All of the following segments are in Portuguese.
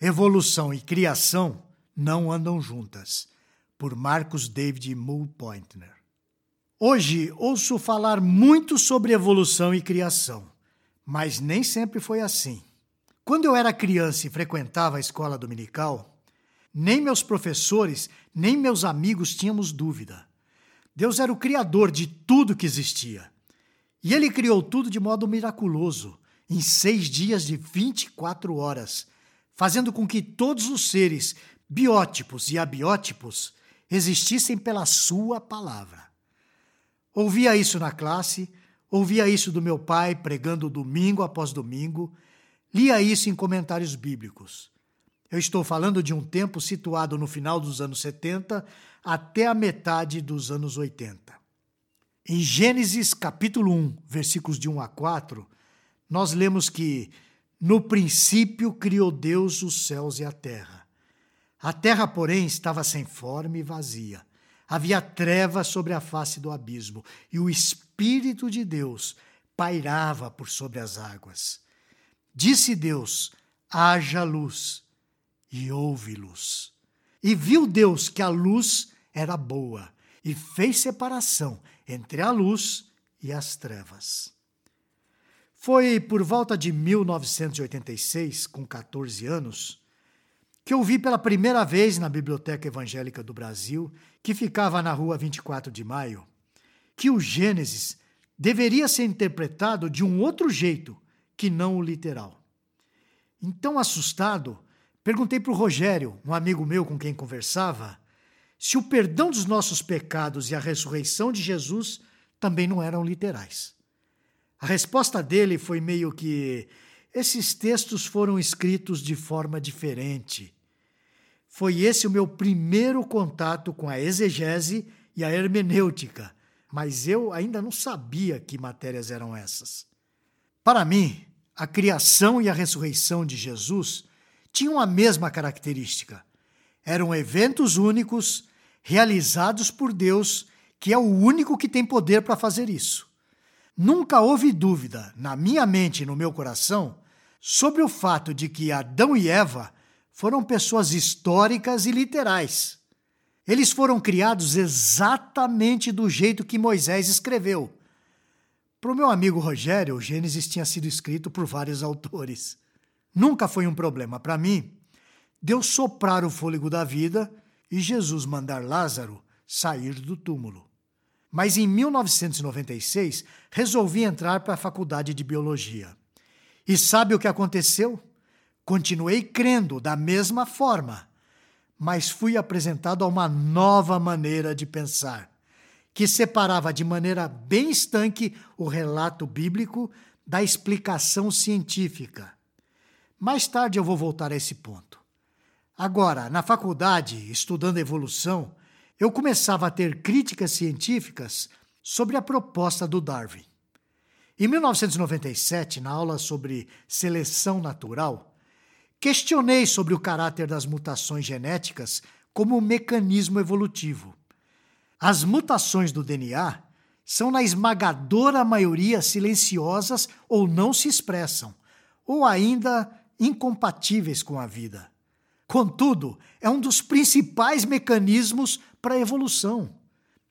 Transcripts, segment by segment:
Evolução e criação não andam juntas, por Marcos David Mulpointner. Hoje ouço falar muito sobre evolução e criação, mas nem sempre foi assim. Quando eu era criança e frequentava a escola dominical, nem meus professores, nem meus amigos tínhamos dúvida. Deus era o criador de tudo que existia. E ele criou tudo de modo miraculoso, em seis dias de 24 horas, fazendo com que todos os seres, biótipos e abiótipos, existissem pela sua palavra. Ouvia isso na classe, ouvia isso do meu pai pregando domingo após domingo, lia isso em comentários bíblicos. Eu estou falando de um tempo situado no final dos anos 70 até a metade dos anos 80. Em Gênesis capítulo 1, versículos de 1 a 4, nós lemos que no princípio criou Deus os céus e a terra. A terra, porém, estava sem forma e vazia. Havia trevas sobre a face do abismo, e o Espírito de Deus pairava por sobre as águas. Disse Deus: haja luz, e houve luz. E viu Deus que a luz era boa, e fez separação entre a luz e as trevas. Foi por volta de 1986, com 14 anos, que eu vi pela primeira vez na Biblioteca Evangélica do Brasil, que ficava na rua 24 de Maio, que o Gênesis deveria ser interpretado de um outro jeito que não o literal. Então, assustado, perguntei para o Rogério, um amigo meu com quem conversava, se o perdão dos nossos pecados e a ressurreição de Jesus também não eram literais. A resposta dele foi meio que: esses textos foram escritos de forma diferente. Foi esse o meu primeiro contato com a exegese e a hermenêutica, mas eu ainda não sabia que matérias eram essas. Para mim, a criação e a ressurreição de Jesus tinham a mesma característica. Eram eventos únicos, realizados por Deus, que é o único que tem poder para fazer isso. Nunca houve dúvida, na minha mente e no meu coração, sobre o fato de que Adão e Eva foram pessoas históricas e literais. Eles foram criados exatamente do jeito que Moisés escreveu. Para o meu amigo Rogério, o Gênesis tinha sido escrito por vários autores. Nunca foi um problema para mim Deus soprar o fôlego da vida e Jesus mandar Lázaro sair do túmulo. Mas em 1996 resolvi entrar para a faculdade de biologia. E sabe o que aconteceu? Continuei crendo da mesma forma, mas fui apresentado a uma nova maneira de pensar, que separava de maneira bem estanque o relato bíblico da explicação científica. Mais tarde eu vou voltar a esse ponto. Agora, na faculdade, estudando evolução, eu começava a ter críticas científicas sobre a proposta do Darwin. Em 1997, na aula sobre seleção natural, questionei sobre o caráter das mutações genéticas como um mecanismo evolutivo. As mutações do DNA são, na esmagadora maioria, silenciosas ou não se expressam, ou ainda incompatíveis com a vida. Contudo, é um dos principais mecanismos para a evolução.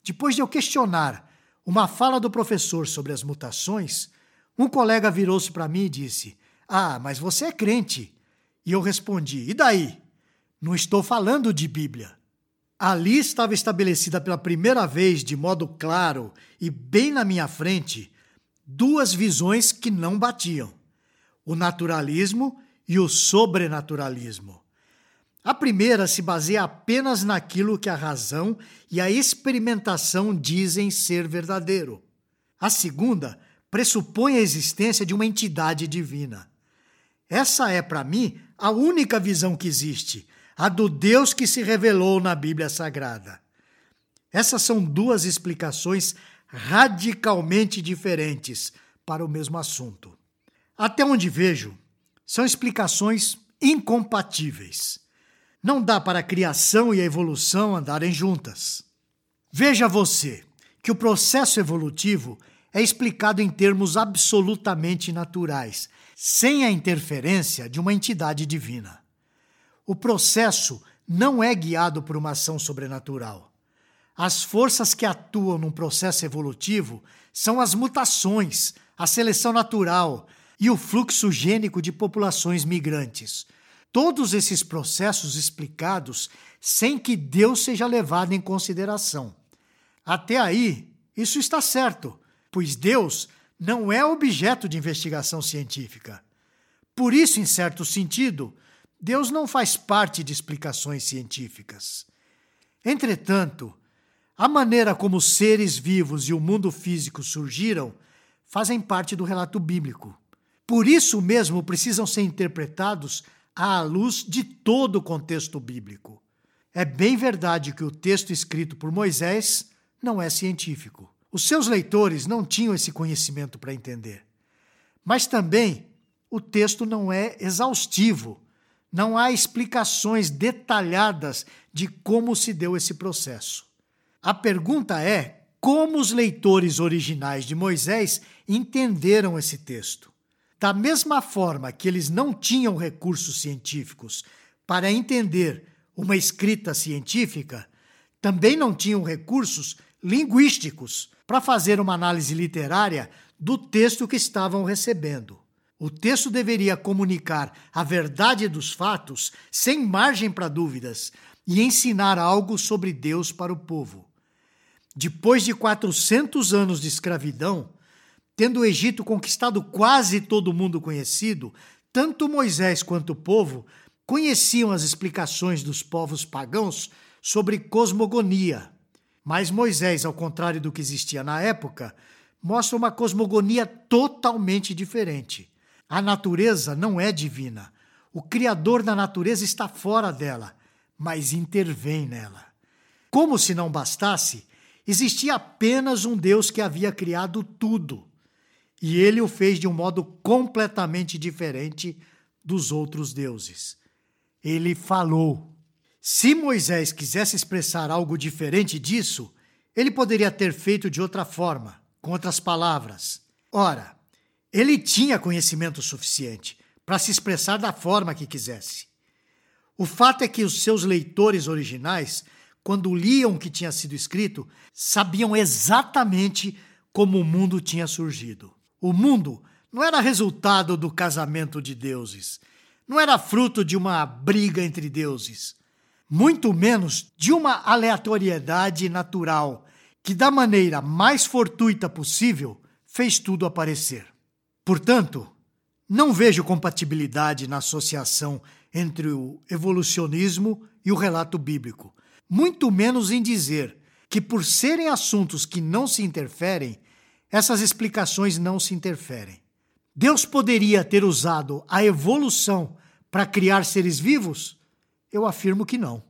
Depois de eu questionar uma fala do professor sobre as mutações, um colega virou-se para mim e disse: Ah, mas você é crente. E eu respondi: E daí? Não estou falando de Bíblia. Ali estava estabelecida pela primeira vez, de modo claro e bem na minha frente, duas visões que não batiam: o naturalismo e o sobrenaturalismo. A primeira se baseia apenas naquilo que a razão e a experimentação dizem ser verdadeiro. A segunda pressupõe a existência de uma entidade divina. Essa é, para mim, a única visão que existe, a do Deus que se revelou na Bíblia Sagrada. Essas são duas explicações radicalmente diferentes para o mesmo assunto. Até onde vejo, são explicações incompatíveis. Não dá para a criação e a evolução andarem juntas. Veja você que o processo evolutivo é explicado em termos absolutamente naturais, sem a interferência de uma entidade divina. O processo não é guiado por uma ação sobrenatural. As forças que atuam num processo evolutivo são as mutações, a seleção natural e o fluxo gênico de populações migrantes. Todos esses processos explicados sem que Deus seja levado em consideração. Até aí, isso está certo, pois Deus não é objeto de investigação científica. Por isso, em certo sentido, Deus não faz parte de explicações científicas. Entretanto, a maneira como seres vivos e o mundo físico surgiram fazem parte do relato bíblico. Por isso mesmo precisam ser interpretados à luz de todo o contexto bíblico. É bem verdade que o texto escrito por Moisés não é científico. Os seus leitores não tinham esse conhecimento para entender. Mas também o texto não é exaustivo. Não há explicações detalhadas de como se deu esse processo. A pergunta é como os leitores originais de Moisés entenderam esse texto. Da mesma forma que eles não tinham recursos científicos para entender uma escrita científica, também não tinham recursos linguísticos para fazer uma análise literária do texto que estavam recebendo. O texto deveria comunicar a verdade dos fatos sem margem para dúvidas e ensinar algo sobre Deus para o povo. Depois de 400 anos de escravidão, tendo o Egito conquistado quase todo mundo conhecido, tanto Moisés quanto o povo conheciam as explicações dos povos pagãos sobre cosmogonia. Mas Moisés, ao contrário do que existia na época, mostra uma cosmogonia totalmente diferente. A natureza não é divina. O Criador da natureza está fora dela, mas intervém nela. Como se não bastasse, Existia apenas um Deus que havia criado tudo. E ele o fez de um modo completamente diferente dos outros deuses. Ele falou. Se Moisés quisesse expressar algo diferente disso, ele poderia ter feito de outra forma, com outras palavras. Ora, ele tinha conhecimento suficiente para se expressar da forma que quisesse. O fato é que os seus leitores originais quando liam o que tinha sido escrito, sabiam exatamente como o mundo tinha surgido. O mundo não era resultado do casamento de deuses, não era fruto de uma briga entre deuses, muito menos de uma aleatoriedade natural que, da maneira mais fortuita possível, fez tudo aparecer. Portanto, não vejo compatibilidade na associação entre o evolucionismo e o relato bíblico, muito menos em dizer que, por serem assuntos que não se interferem, essas explicações não se interferem. Deus poderia ter usado a evolução para criar seres vivos? Eu afirmo que não.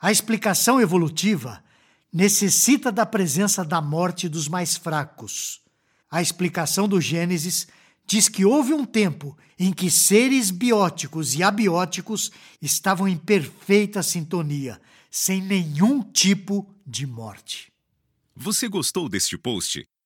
A explicação evolutiva necessita da presença da morte dos mais fracos. A explicação do Gênesis diz que houve um tempo em que seres bióticos e abióticos estavam em perfeita sintonia, sem nenhum tipo de morte. Você gostou deste post?